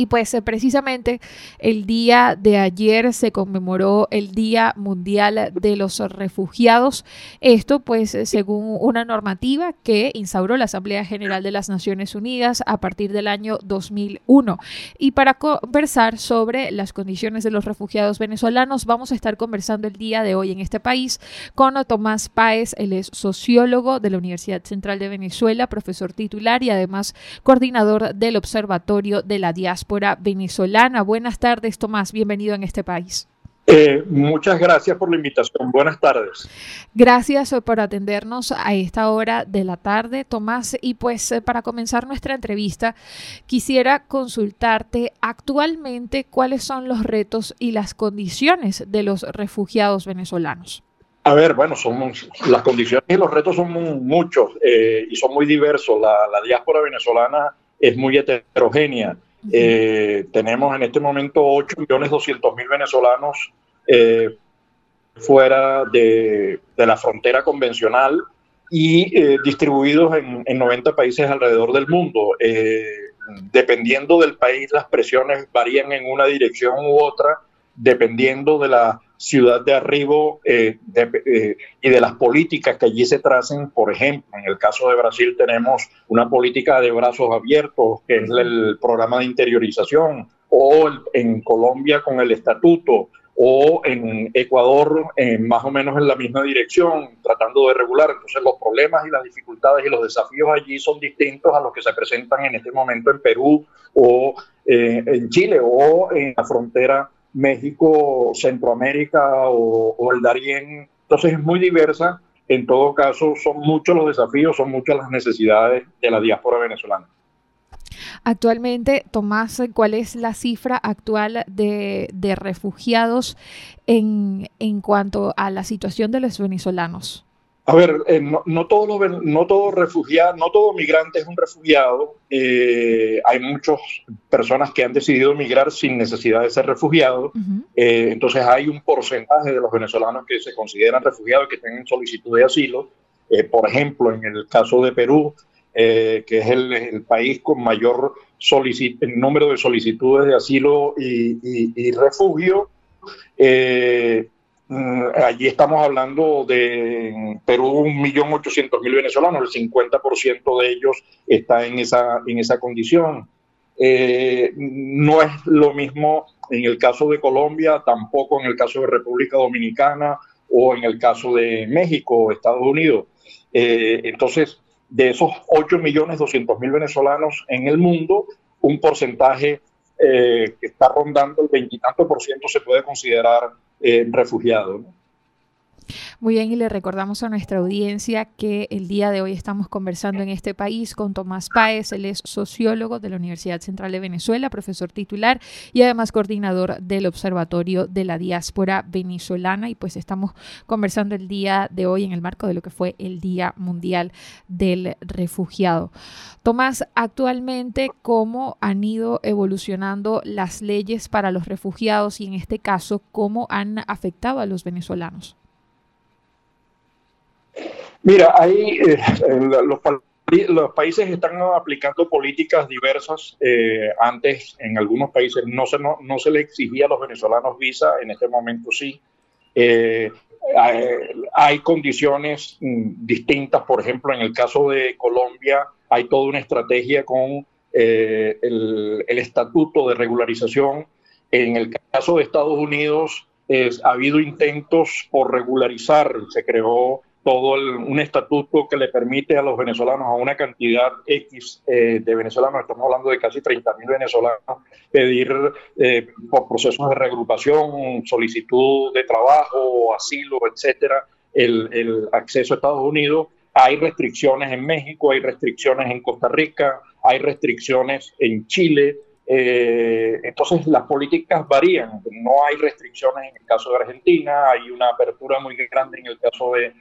Y pues eh, precisamente el día de ayer se conmemoró el Día Mundial de los Refugiados. Esto pues eh, según una normativa que instauró la Asamblea General de las Naciones Unidas a partir del año 2001. Y para conversar sobre las condiciones de los refugiados venezolanos vamos a estar conversando el día de hoy en este país con Tomás Páez, él es sociólogo de la Universidad Central de Venezuela, profesor titular y además coordinador del Observatorio de la Diáspora venezolana. Buenas tardes, Tomás. Bienvenido en este país. Eh, muchas gracias por la invitación. Buenas tardes. Gracias por atendernos a esta hora de la tarde, Tomás. Y pues eh, para comenzar nuestra entrevista, quisiera consultarte actualmente cuáles son los retos y las condiciones de los refugiados venezolanos. A ver, bueno, son las condiciones y los retos son muchos eh, y son muy diversos. La, la diáspora venezolana es muy heterogénea. Eh, tenemos en este momento 8.200.000 venezolanos eh, fuera de, la frontera convencional y eh, distribuidos en, en, 90 países alrededor del mundo. dependiendo del país, las presiones varían en una dirección u otra, dependiendo de la ciudad de arribo eh, eh, y de las políticas que allí se tracen. Por ejemplo, en el caso de Brasil tenemos una política de brazos abiertos, que es el programa de interiorización, o en Colombia con el estatuto, o en Ecuador más o menos en la misma dirección, tratando de regular. Entonces los problemas y las dificultades y los desafíos allí son distintos a los que se presentan en este momento en Perú o eh, en Chile o en la frontera México, Centroamérica o, el Darién. Entonces es muy diversa. En todo caso, son muchos los desafíos, son muchas las necesidades de la diáspora venezolana. Actualmente, Tomás, ¿cuál es la cifra actual de, refugiados en, en cuanto a la situación de los venezolanos? A ver, eh, no, no, todo no todo refugiado, no todo migrante es un refugiado. Eh, hay muchas personas que han decidido migrar sin necesidad de ser refugiados. Eh, entonces hay un porcentaje de los venezolanos que se consideran refugiados y que tienen solicitud de asilo. por ejemplo, en el caso de Perú, que es el, país con mayor número de solicitudes de asilo y, y, y refugio, allí estamos hablando de Perú, 1.800.000 venezolanos, el 50% de ellos está en esa, en esa condición. Eh, no es lo mismo en el caso de Colombia, tampoco en el caso de República Dominicana o en el caso de México o Estados Unidos. Eh, entonces, de esos 8.200.000 venezolanos en el mundo, un porcentaje eh, que está rondando el veintitantos por ciento se puede considerar eh, refugiado. Muy bien, y le recordamos a nuestra audiencia que el día de hoy estamos conversando en este país con Tomás Páez, él es sociólogo de la Universidad Central de Venezuela, profesor titular y además coordinador del Observatorio de la Diáspora Venezolana. Y pues estamos conversando el día de hoy en el marco de lo que fue el Día Mundial del Refugiado. Tomás, actualmente, ¿cómo han ido evolucionando las leyes para los refugiados y en este caso, cómo han afectado a los venezolanos? Mira, ahí eh, los, países están aplicando políticas diversas. Eh, antes, en algunos países no se, no, se le exigía a los venezolanos visa, en este momento sí. Eh, hay, condiciones mm, distintas, por ejemplo, en el caso de Colombia hay toda una estrategia con el, estatuto de regularización. En el caso de Estados Unidos ha habido intentos por regularizar, se creó todo un estatuto que le permite a los venezolanos, a una cantidad X eh, de venezolanos, estamos hablando de casi 30 mil venezolanos, pedir eh, por procesos de reagrupación, solicitud de trabajo, asilo, etcétera, el, el, acceso a Estados Unidos. Hay restricciones en México, hay restricciones en Costa Rica, hay restricciones en Chile. Eh, entonces las políticas varían, no hay restricciones en el caso de Argentina, hay una apertura muy grande en el caso de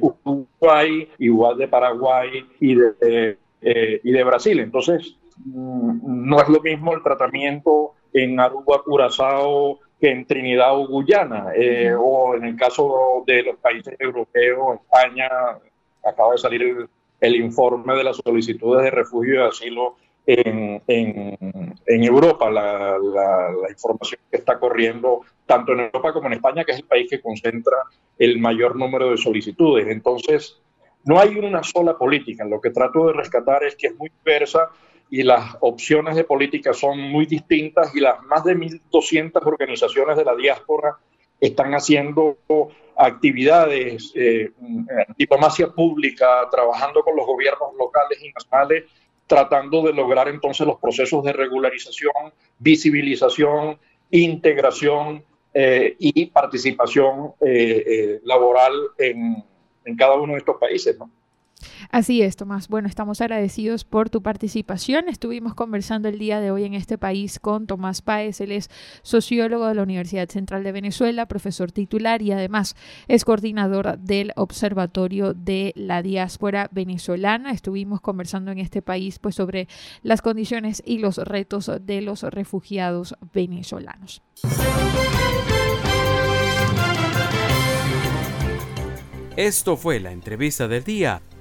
Uruguay, igual de Paraguay y de, eh, y de Brasil. Entonces, mm, no es lo mismo el tratamiento en Aruba, Curazao que en Trinidad o Guyana, eh, o en el caso de los países europeos, España, acaba de salir el, el informe de las solicitudes de refugio y asilo en, en, en Europa, la, la, la, información que está corriendo tanto en Europa como en España, que es el país que concentra el mayor número de solicitudes. Entonces, no hay una sola política. Lo que trato de rescatar es que es muy diversa y las opciones de política son muy distintas y las más de 1.200 organizaciones de la diáspora están haciendo actividades, eh, diplomacia pública, trabajando con los gobiernos locales y nacionales, tratando de lograr entonces los procesos de regularización, visibilización, integración eh, y participación eh, eh laboral en, en, cada uno de estos países. ¿no? Así es, Tomás. Bueno, estamos agradecidos por tu participación. Estuvimos conversando el día de hoy en este país con Tomás Páez. Él es sociólogo de la Universidad Central de Venezuela, profesor titular y además es coordinador del Observatorio de la Diáspora Venezolana. Estuvimos conversando en este país pues, sobre las condiciones y los retos de los refugiados venezolanos. Esto fue la entrevista del día